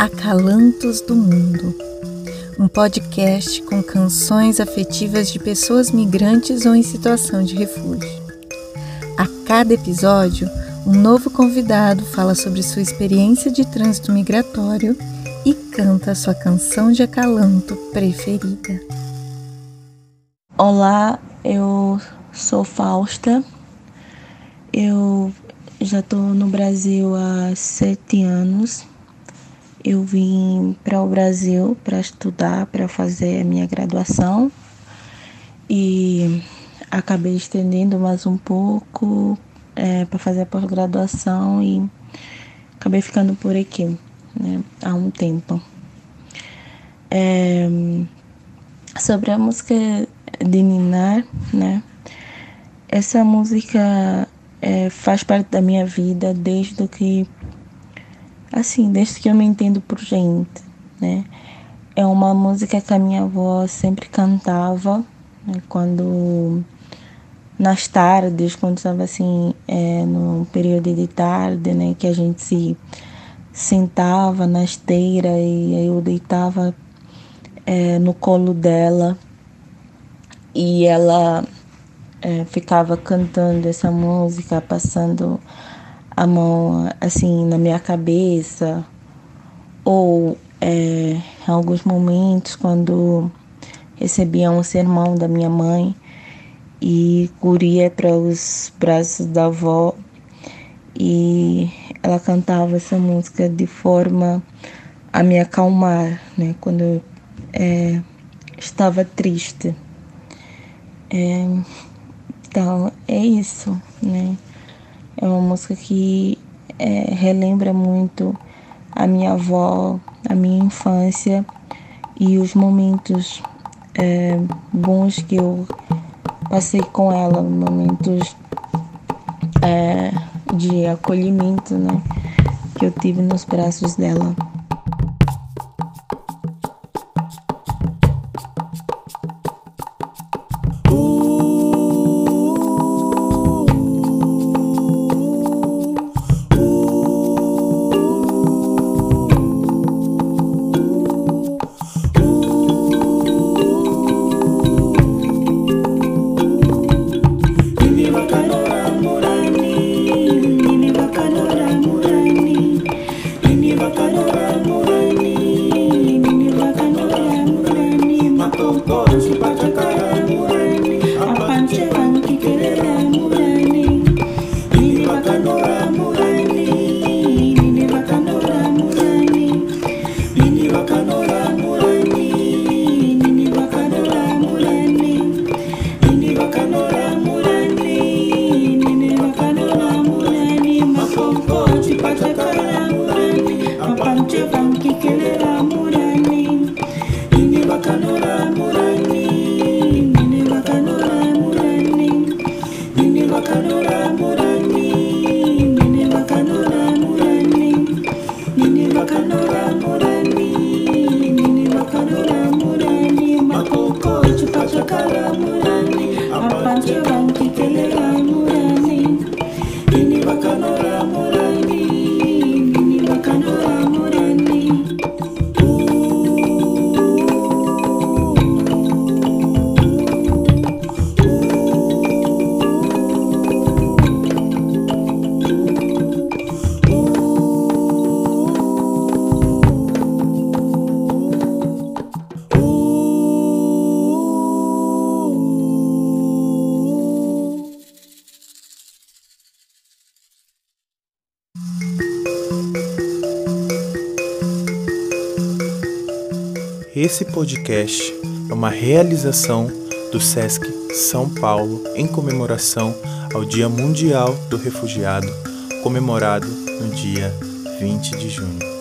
Acalantos do Mundo, um podcast com canções afetivas de pessoas migrantes ou em situação de refúgio. A cada episódio, um novo convidado fala sobre sua experiência de trânsito migratório e canta sua canção de acalanto preferida. Olá, eu sou Fausta. Eu já estou no Brasil há sete anos. Eu vim para o Brasil para estudar, para fazer a minha graduação e acabei estendendo mais um pouco é, para fazer a pós-graduação e acabei ficando por aqui né, há um tempo. É, sobre a música de Ninar, né? Essa música é, faz parte da minha vida desde que assim, desde que eu me entendo por gente, né? É uma música que a minha avó sempre cantava né? quando nas tardes, quando estava assim, é, no período de tarde, né, que a gente se sentava na esteira e eu deitava é, no colo dela e ela é, ficava cantando essa música, passando a mão assim na minha cabeça, ou é, em alguns momentos quando recebia um sermão da minha mãe e corria para os braços da avó e ela cantava essa música de forma a me acalmar, né? Quando eu é, estava triste. É, então, é isso, né? É uma música que é, relembra muito a minha avó, a minha infância e os momentos é, bons que eu passei com ela, momentos é, de acolhimento, né? Que eu tive nos braços dela. 中の You're on the Esse podcast é uma realização do SESC São Paulo em comemoração ao Dia Mundial do Refugiado, comemorado no dia 20 de junho.